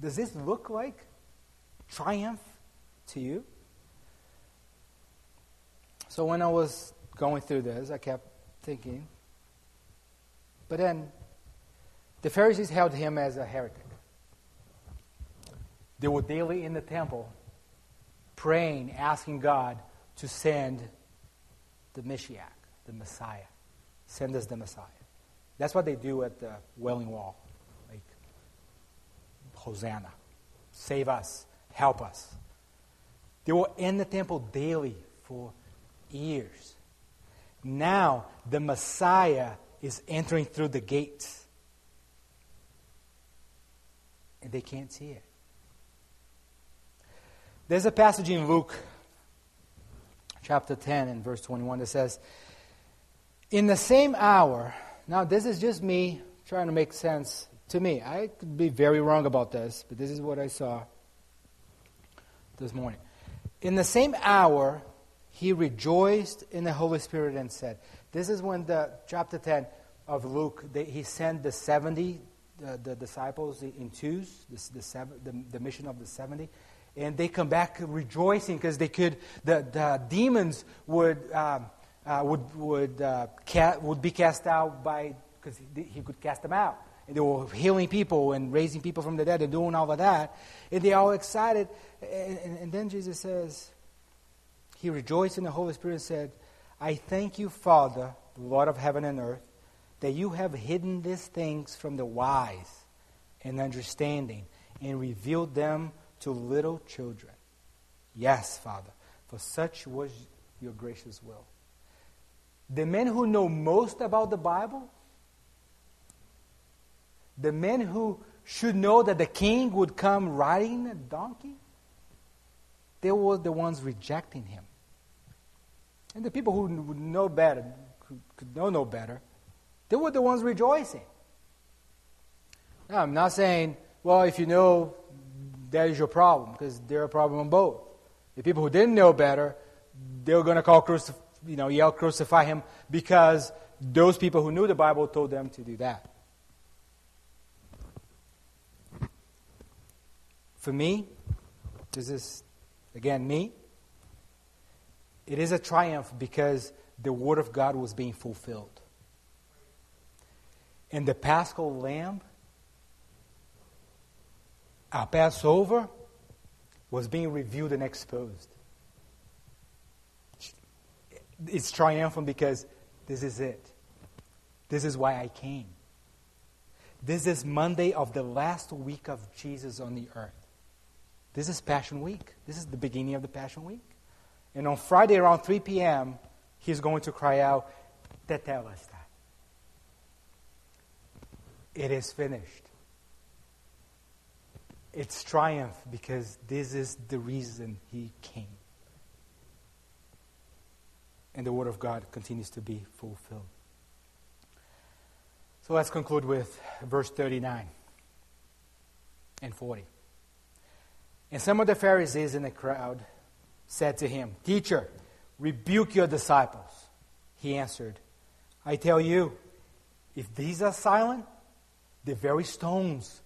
Does this look like triumph to you? So when I was going through this, I kept thinking, but then the Pharisees held him as a heretic. They were daily in the temple praying, asking God to send the Messiah, the Messiah. Send us the Messiah. That's what they do at the Wailing Wall. Like, Hosanna. Save us. Help us. They were in the temple daily for years. Now the Messiah is entering through the gates. And they can't see it. There's a passage in Luke chapter 10 and verse 21 that says, In the same hour, now this is just me trying to make sense to me. I could be very wrong about this, but this is what I saw this morning. In the same hour, he rejoiced in the Holy Spirit and said, This is when the chapter 10, of Luke, they, he sent the 70, the, the disciples in twos, the, the, seven, the, the mission of the 70 and they come back rejoicing because they could the, the demons would um, uh, would would uh, ca- would be cast out by because he, he, could cast them out. And they were healing people and raising people from the dead and doing all of that. And they all excited. And, and, and then Jesus says he rejoiced in the Holy Spirit and said I thank you Father Lord of heaven and earth that you have hidden these things from the wise and understanding and revealed them to little children. Yes, Father, for such was your gracious will. The men who know most about the Bible, the men who should know that the king would come riding a donkey, they were the ones rejecting him. And the people who would know better, who could know no better, they were the ones rejoicing. Now, I'm not saying, well, if you know, that is your problem, because they're a problem on both. The people who didn't know better, they were going to call crucif- you know, yell crucify him because those people who knew the Bible told them to do that. For me, this is again me. It is a triumph because the word of God was being fulfilled. And the paschal lamb, our Passover, was being revealed and exposed. It's triumphant because this is it. This is why I came. This is Monday of the last week of Jesus on the earth. This is Passion Week. This is the beginning of the Passion Week. And on Friday around 3 p.m., he's going to cry out, Tetelestai. It is finished. It's triumph because this is the reason he came. And the Word of God continues to be fulfilled. So let's conclude with verse 39 and 40. And some of the Pharisees in the crowd said to him, Teacher, rebuke your disciples. He answered, I tell you, if these are silent, the very stones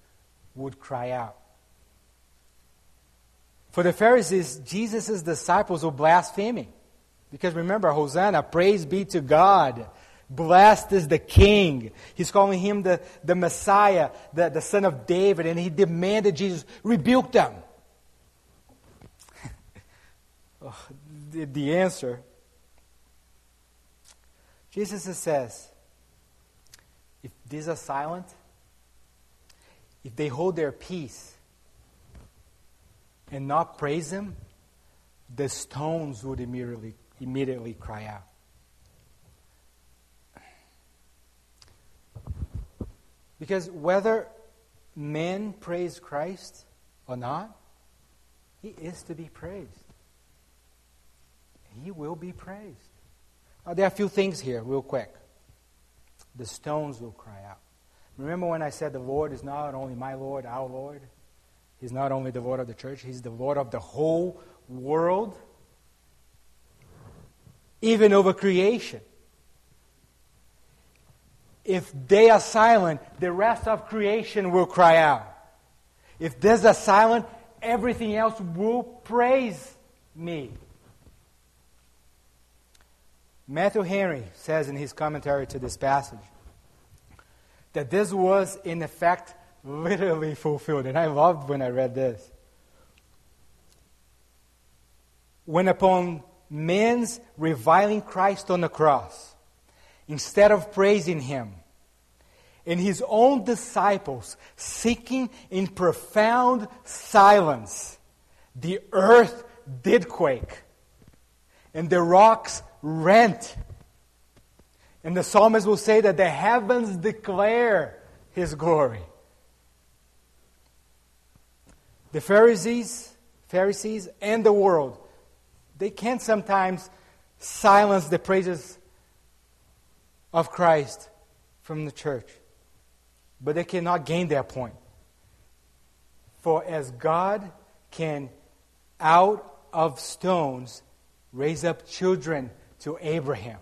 would cry out. For the Pharisees, Jesus' disciples were blaspheming. Because remember, Hosanna, praise be to God. Blessed is the King. He's calling him the, the Messiah, the, the Son of David, and he demanded Jesus rebuke them. oh, the, the answer Jesus says, if these are silent, if they hold their peace and not praise Him, the stones would immediately, immediately cry out. Because whether men praise Christ or not, He is to be praised. He will be praised. Now, there are a few things here, real quick. The stones will cry out. Remember when I said the Lord is not only my Lord, our Lord? He's not only the Lord of the church, He's the Lord of the whole world, even over creation. If they are silent, the rest of creation will cry out. If there's a silent, everything else will praise me. Matthew Henry says in his commentary to this passage that this was, in effect, literally fulfilled. And I loved when I read this. When upon men's reviling Christ on the cross, instead of praising him, and his own disciples seeking in profound silence, the earth did quake, and the rocks rent. And the psalmist will say that the heavens declare his glory. The Pharisees, Pharisees and the world, they can sometimes silence the praises of Christ from the church. But they cannot gain their point. For as God can out of stones raise up children to Abraham,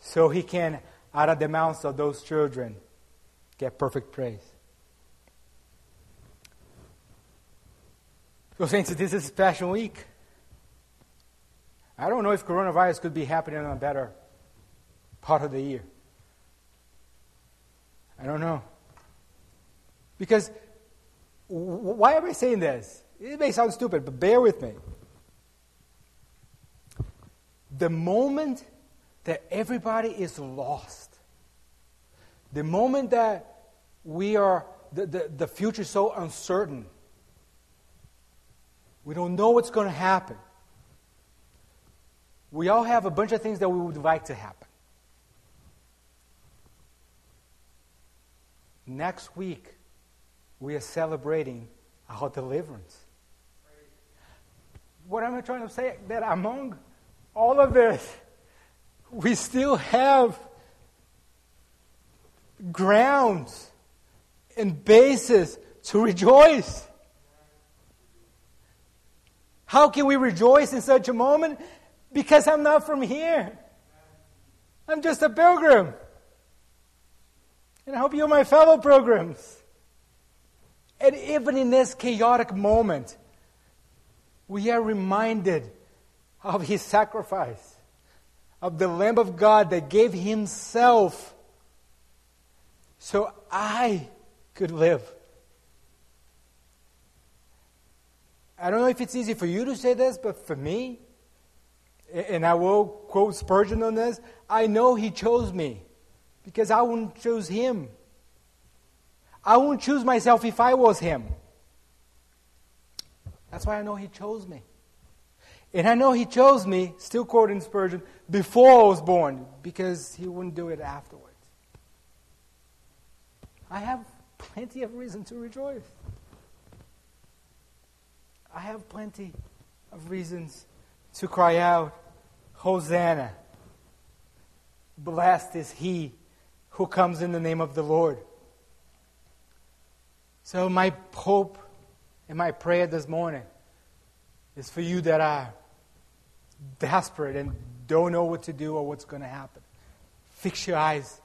so he can out of the mouths of those children get perfect praise. So, Saints, this is Passion week. I don't know if coronavirus could be happening on a better part of the year. I don't know. Because why am I saying this? It may sound stupid, but bear with me. The moment that everybody is lost, the moment that we are, the, the, the future is so uncertain, we don't know what's going to happen. We all have a bunch of things that we would like to happen. Next week, we are celebrating our deliverance. What am I trying to say? That among all of this, we still have grounds and basis to rejoice. How can we rejoice in such a moment? Because I'm not from here. I'm just a pilgrim. And I hope you're my fellow pilgrims. And even in this chaotic moment, we are reminded of his sacrifice, of the Lamb of God that gave himself so I could live. I don't know if it's easy for you to say this, but for me, and I will quote Spurgeon on this, I know he chose me because I wouldn't choose him. I wouldn't choose myself if I was him. That's why I know he chose me. And I know he chose me, still quoting Spurgeon, before I was born, because he wouldn't do it afterwards. I have plenty of reason to rejoice. I have plenty of reasons to cry out, Hosanna! Blessed is he who comes in the name of the Lord. So, my hope and my prayer this morning is for you that are desperate and don't know what to do or what's going to happen. Fix your eyes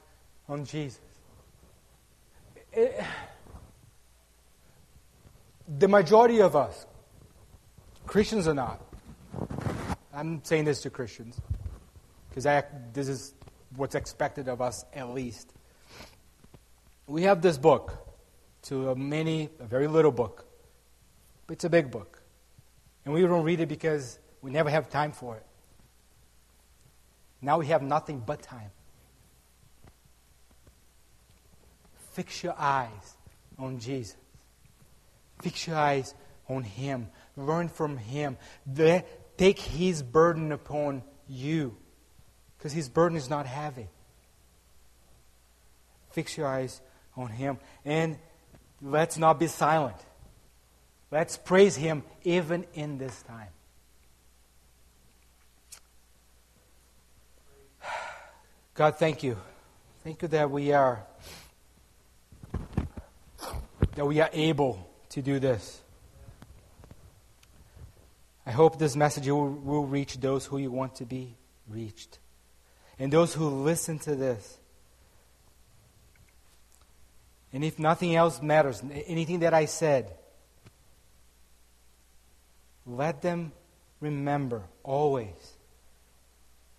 on Jesus. It, the majority of us, Christians or not, I'm saying this to Christians because this is what's expected of us at least. We have this book, to a many, a very little book, but it's a big book. And we don't read it because we never have time for it. Now we have nothing but time. Fix your eyes on Jesus. Fix your eyes on Him. Learn from Him. Take His burden upon you. Because His burden is not heavy. Fix your eyes on Him. And let's not be silent. Let's praise Him even in this time. God, thank you. Thank you that we are that we are able to do this. I hope this message will, will reach those who you want to be reached. And those who listen to this. And if nothing else matters, anything that I said, let them remember always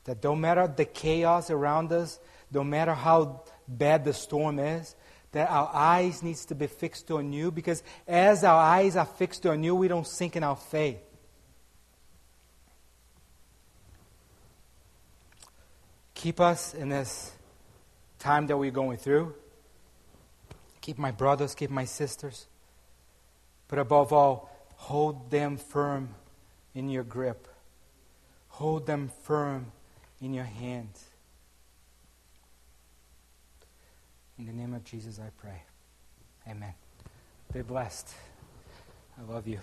that no matter the chaos around us, no matter how bad the storm is, that our eyes needs to be fixed on you because as our eyes are fixed on you, we don't sink in our faith. Keep us in this time that we're going through. Keep my brothers, keep my sisters. But above all, hold them firm in your grip. Hold them firm in your hands. In the name of Jesus, I pray. Amen. Be blessed. I love you.